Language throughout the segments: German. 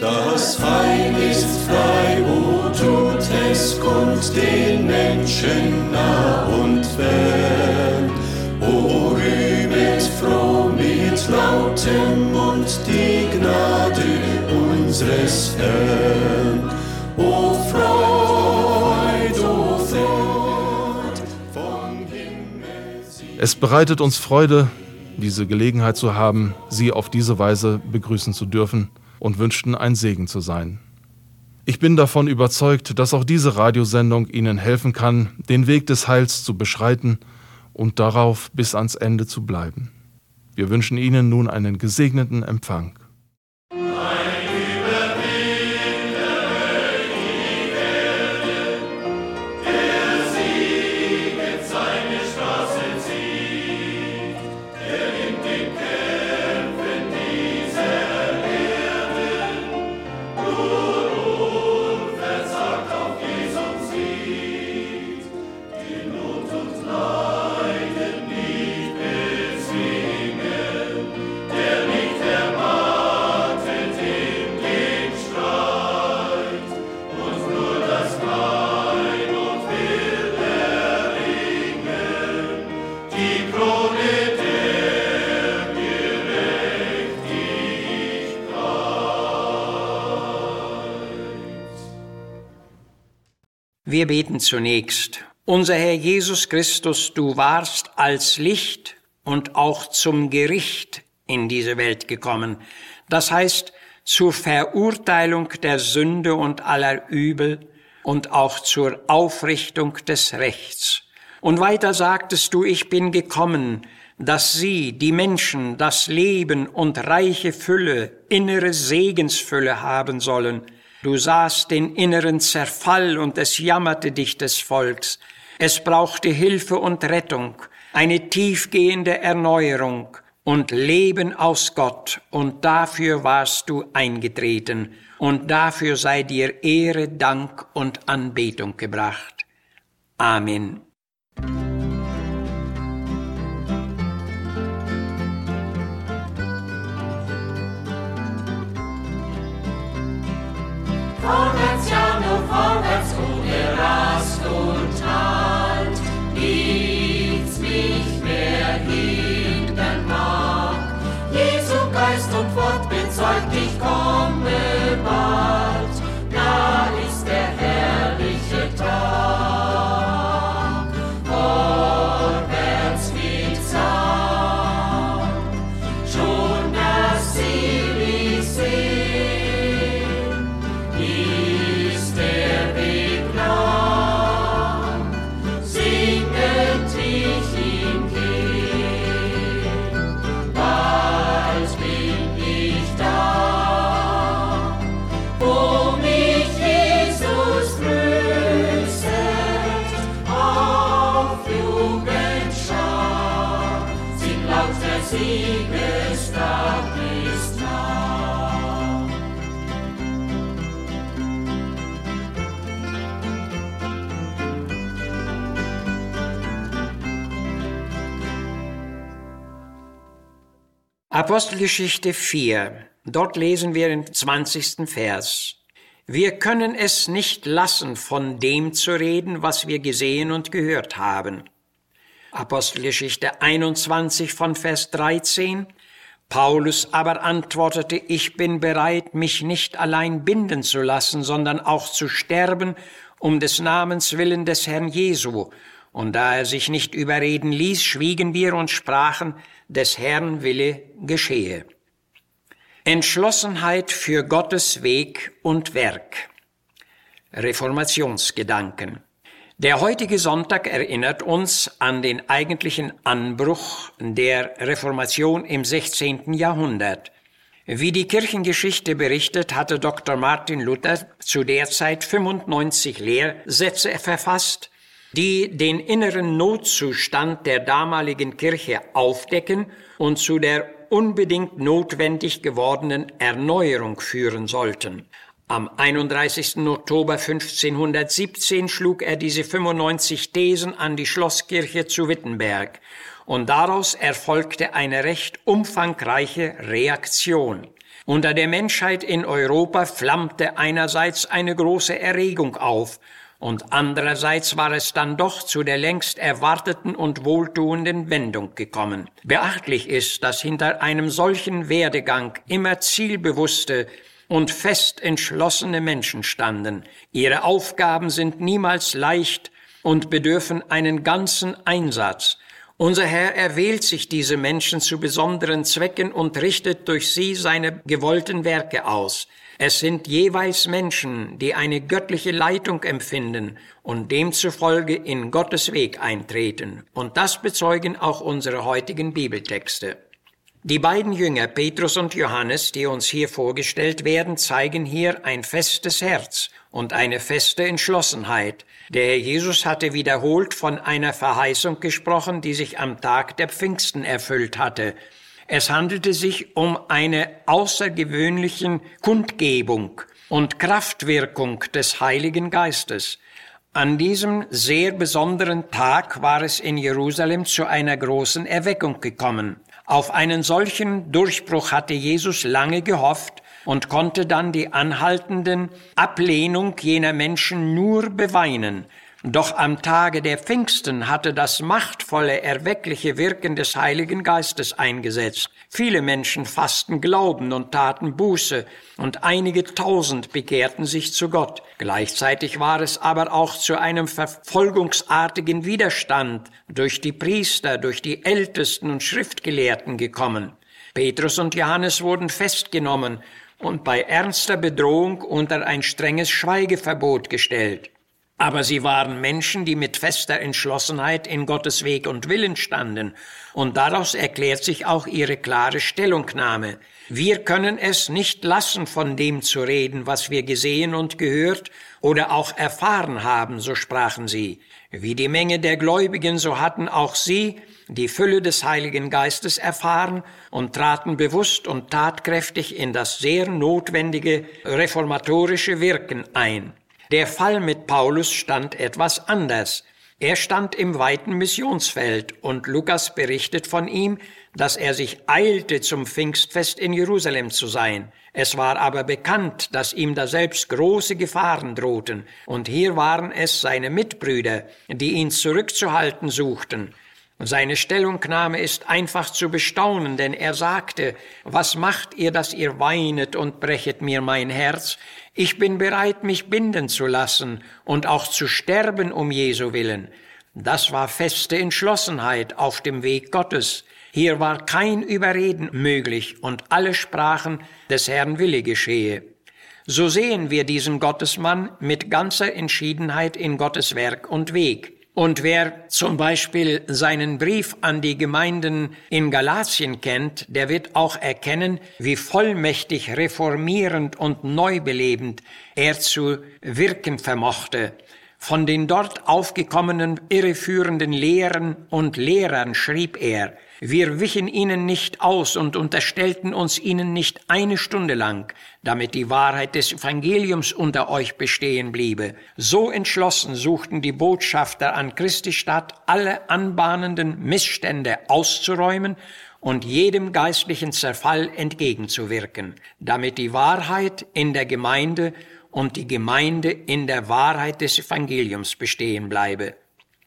Das Heil ist frei, wo tut es kund den Menschen nah und fern. O rühmet froh mit lautem Mund die Gnade unseres Herrn. O Freud, o Freud, vom Himmel Es bereitet uns Freude, diese Gelegenheit zu haben, Sie auf diese Weise begrüßen zu dürfen und wünschten ein Segen zu sein. Ich bin davon überzeugt, dass auch diese Radiosendung Ihnen helfen kann, den Weg des Heils zu beschreiten und darauf bis ans Ende zu bleiben. Wir wünschen Ihnen nun einen gesegneten Empfang. Wir beten zunächst. Unser Herr Jesus Christus, du warst als Licht und auch zum Gericht in diese Welt gekommen. Das heißt, zur Verurteilung der Sünde und aller Übel und auch zur Aufrichtung des Rechts. Und weiter sagtest du, ich bin gekommen, dass sie, die Menschen, das Leben und reiche Fülle, innere Segensfülle haben sollen, Du sahst den inneren Zerfall und es jammerte dich des Volks. Es brauchte Hilfe und Rettung, eine tiefgehende Erneuerung und Leben aus Gott. Und dafür warst du eingetreten. Und dafür sei dir Ehre, Dank und Anbetung gebracht. Amen. Apostelgeschichte 4. Dort lesen wir den 20. Vers. Wir können es nicht lassen, von dem zu reden, was wir gesehen und gehört haben. Apostelgeschichte 21 von Vers 13. Paulus aber antwortete, ich bin bereit, mich nicht allein binden zu lassen, sondern auch zu sterben, um des Namens willen des Herrn Jesu. Und da er sich nicht überreden ließ, schwiegen wir und sprachen, des Herrn Wille geschehe. Entschlossenheit für Gottes Weg und Werk. Reformationsgedanken. Der heutige Sonntag erinnert uns an den eigentlichen Anbruch der Reformation im 16. Jahrhundert. Wie die Kirchengeschichte berichtet, hatte Dr. Martin Luther zu der Zeit 95 Lehrsätze verfasst, die den inneren Notzustand der damaligen Kirche aufdecken und zu der unbedingt notwendig gewordenen Erneuerung führen sollten. Am 31. Oktober 1517 schlug er diese 95 Thesen an die Schlosskirche zu Wittenberg und daraus erfolgte eine recht umfangreiche Reaktion. Unter der Menschheit in Europa flammte einerseits eine große Erregung auf, und andererseits war es dann doch zu der längst erwarteten und wohltuenden Wendung gekommen. Beachtlich ist, dass hinter einem solchen Werdegang immer zielbewusste und fest entschlossene Menschen standen. Ihre Aufgaben sind niemals leicht und bedürfen einen ganzen Einsatz. Unser Herr erwählt sich diese Menschen zu besonderen Zwecken und richtet durch sie seine gewollten Werke aus. Es sind jeweils Menschen, die eine göttliche Leitung empfinden und demzufolge in Gottes Weg eintreten. Und das bezeugen auch unsere heutigen Bibeltexte. Die beiden Jünger, Petrus und Johannes, die uns hier vorgestellt werden, zeigen hier ein festes Herz und eine feste Entschlossenheit. Der Herr Jesus hatte wiederholt von einer Verheißung gesprochen, die sich am Tag der Pfingsten erfüllt hatte. Es handelte sich um eine außergewöhnlichen Kundgebung und Kraftwirkung des Heiligen Geistes. An diesem sehr besonderen Tag war es in Jerusalem zu einer großen Erweckung gekommen. Auf einen solchen Durchbruch hatte Jesus lange gehofft und konnte dann die anhaltenden Ablehnung jener Menschen nur beweinen. Doch am Tage der Pfingsten hatte das machtvolle, erweckliche Wirken des Heiligen Geistes eingesetzt. Viele Menschen fassten Glauben und taten Buße, und einige tausend bekehrten sich zu Gott. Gleichzeitig war es aber auch zu einem verfolgungsartigen Widerstand durch die Priester, durch die Ältesten und Schriftgelehrten gekommen. Petrus und Johannes wurden festgenommen und bei ernster Bedrohung unter ein strenges Schweigeverbot gestellt. Aber sie waren Menschen, die mit fester Entschlossenheit in Gottes Weg und Willen standen, und daraus erklärt sich auch ihre klare Stellungnahme. Wir können es nicht lassen, von dem zu reden, was wir gesehen und gehört oder auch erfahren haben, so sprachen sie. Wie die Menge der Gläubigen, so hatten auch sie die Fülle des Heiligen Geistes erfahren und traten bewusst und tatkräftig in das sehr notwendige reformatorische Wirken ein. Der Fall mit Paulus stand etwas anders. Er stand im weiten Missionsfeld und Lukas berichtet von ihm, dass er sich eilte, zum Pfingstfest in Jerusalem zu sein. Es war aber bekannt, dass ihm da selbst große Gefahren drohten, und hier waren es seine Mitbrüder, die ihn zurückzuhalten suchten. Seine Stellungnahme ist einfach zu bestaunen, denn er sagte, was macht ihr, dass ihr weinet und brechet mir mein Herz? Ich bin bereit, mich binden zu lassen und auch zu sterben um Jesu willen. Das war feste Entschlossenheit auf dem Weg Gottes. Hier war kein Überreden möglich und alle sprachen, des Herrn Wille geschehe. So sehen wir diesen Gottesmann mit ganzer Entschiedenheit in Gottes Werk und Weg. Und wer zum Beispiel seinen Brief an die Gemeinden in Galatien kennt, der wird auch erkennen, wie vollmächtig reformierend und neubelebend er zu wirken vermochte. Von den dort aufgekommenen irreführenden Lehren und Lehrern schrieb er, wir wichen ihnen nicht aus und unterstellten uns ihnen nicht eine Stunde lang, damit die Wahrheit des Evangeliums unter euch bestehen bliebe. So entschlossen suchten die Botschafter an Christi Stadt, alle anbahnenden Missstände auszuräumen und jedem geistlichen Zerfall entgegenzuwirken, damit die Wahrheit in der Gemeinde und die Gemeinde in der Wahrheit des Evangeliums bestehen bleibe.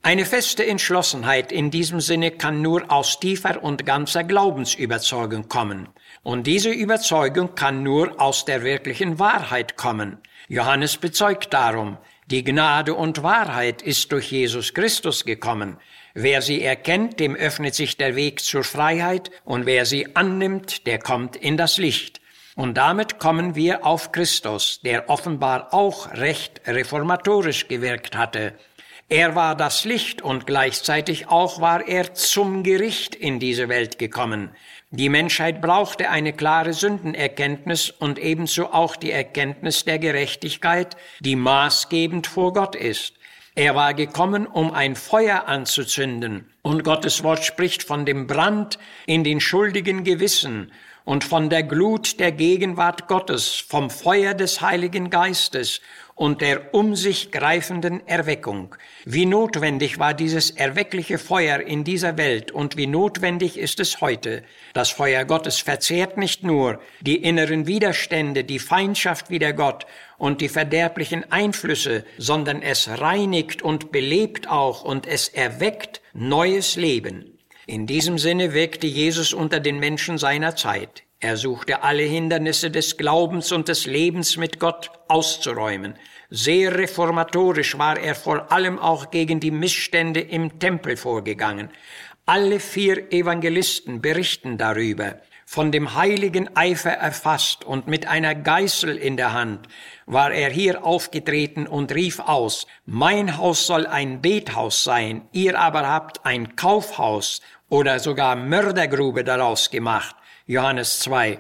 Eine feste Entschlossenheit in diesem Sinne kann nur aus tiefer und ganzer Glaubensüberzeugung kommen. Und diese Überzeugung kann nur aus der wirklichen Wahrheit kommen. Johannes bezeugt darum, die Gnade und Wahrheit ist durch Jesus Christus gekommen. Wer sie erkennt, dem öffnet sich der Weg zur Freiheit, und wer sie annimmt, der kommt in das Licht. Und damit kommen wir auf Christus, der offenbar auch recht reformatorisch gewirkt hatte. Er war das Licht und gleichzeitig auch war er zum Gericht in diese Welt gekommen. Die Menschheit brauchte eine klare Sündenerkenntnis und ebenso auch die Erkenntnis der Gerechtigkeit, die maßgebend vor Gott ist. Er war gekommen, um ein Feuer anzuzünden, und Gottes Wort spricht von dem Brand in den schuldigen Gewissen und von der Glut der Gegenwart Gottes, vom Feuer des Heiligen Geistes und der um sich greifenden Erweckung. Wie notwendig war dieses erweckliche Feuer in dieser Welt und wie notwendig ist es heute. Das Feuer Gottes verzehrt nicht nur die inneren Widerstände, die Feindschaft wider Gott und die verderblichen Einflüsse, sondern es reinigt und belebt auch und es erweckt neues Leben. In diesem Sinne wirkte Jesus unter den Menschen seiner Zeit. Er suchte alle Hindernisse des Glaubens und des Lebens mit Gott auszuräumen. Sehr reformatorisch war er vor allem auch gegen die Missstände im Tempel vorgegangen. Alle vier Evangelisten berichten darüber. Von dem heiligen Eifer erfasst und mit einer Geißel in der Hand war er hier aufgetreten und rief aus, Mein Haus soll ein Bethaus sein, ihr aber habt ein Kaufhaus oder sogar Mördergrube daraus gemacht. Johannes 2.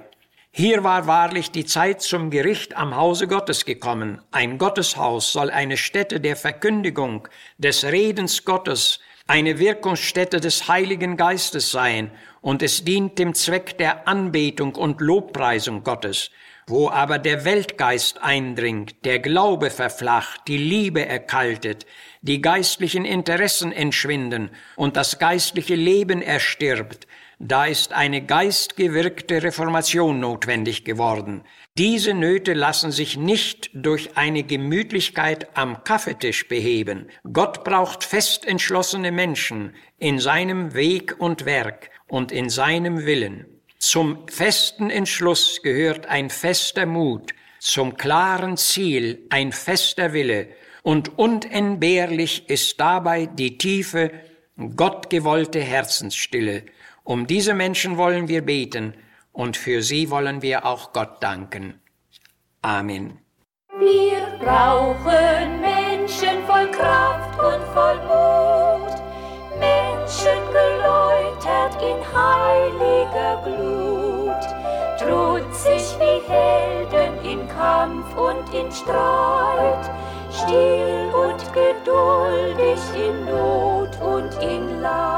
Hier war wahrlich die Zeit zum Gericht am Hause Gottes gekommen. Ein Gotteshaus soll eine Stätte der Verkündigung, des Redens Gottes, eine Wirkungsstätte des Heiligen Geistes sein, und es dient dem Zweck der Anbetung und Lobpreisung Gottes. Wo aber der Weltgeist eindringt, der Glaube verflacht, die Liebe erkaltet, die geistlichen Interessen entschwinden und das geistliche Leben erstirbt, da ist eine geistgewirkte Reformation notwendig geworden. Diese Nöte lassen sich nicht durch eine Gemütlichkeit am Kaffeetisch beheben. Gott braucht fest entschlossene Menschen in seinem Weg und Werk und in seinem Willen. Zum festen Entschluss gehört ein fester Mut, zum klaren Ziel ein fester Wille, und unentbehrlich ist dabei die tiefe, gottgewollte Herzensstille, um diese Menschen wollen wir beten und für sie wollen wir auch Gott danken. Amen. Wir brauchen Menschen voll Kraft und voll Mut, Menschen geläutert in heiliger Glut, trutzig wie Helden in Kampf und in Streit, still und geduldig in Not und in Leid.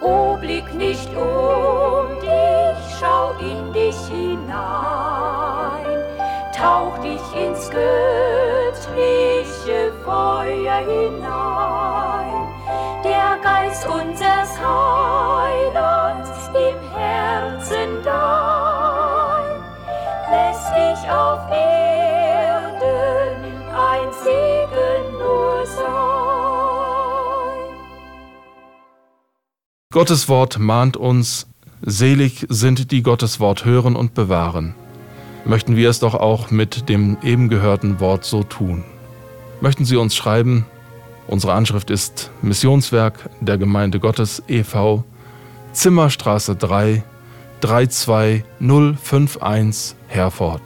O blick nicht um dich, schau in dich hinein, tauch dich ins göttliche Feuer hinein. Der Geist unseres Heilands Gottes Wort mahnt uns, selig sind die Gottes Wort hören und bewahren. Möchten wir es doch auch mit dem eben gehörten Wort so tun. Möchten Sie uns schreiben? Unsere Anschrift ist Missionswerk der Gemeinde Gottes e.V. Zimmerstraße 3 32051 Herford.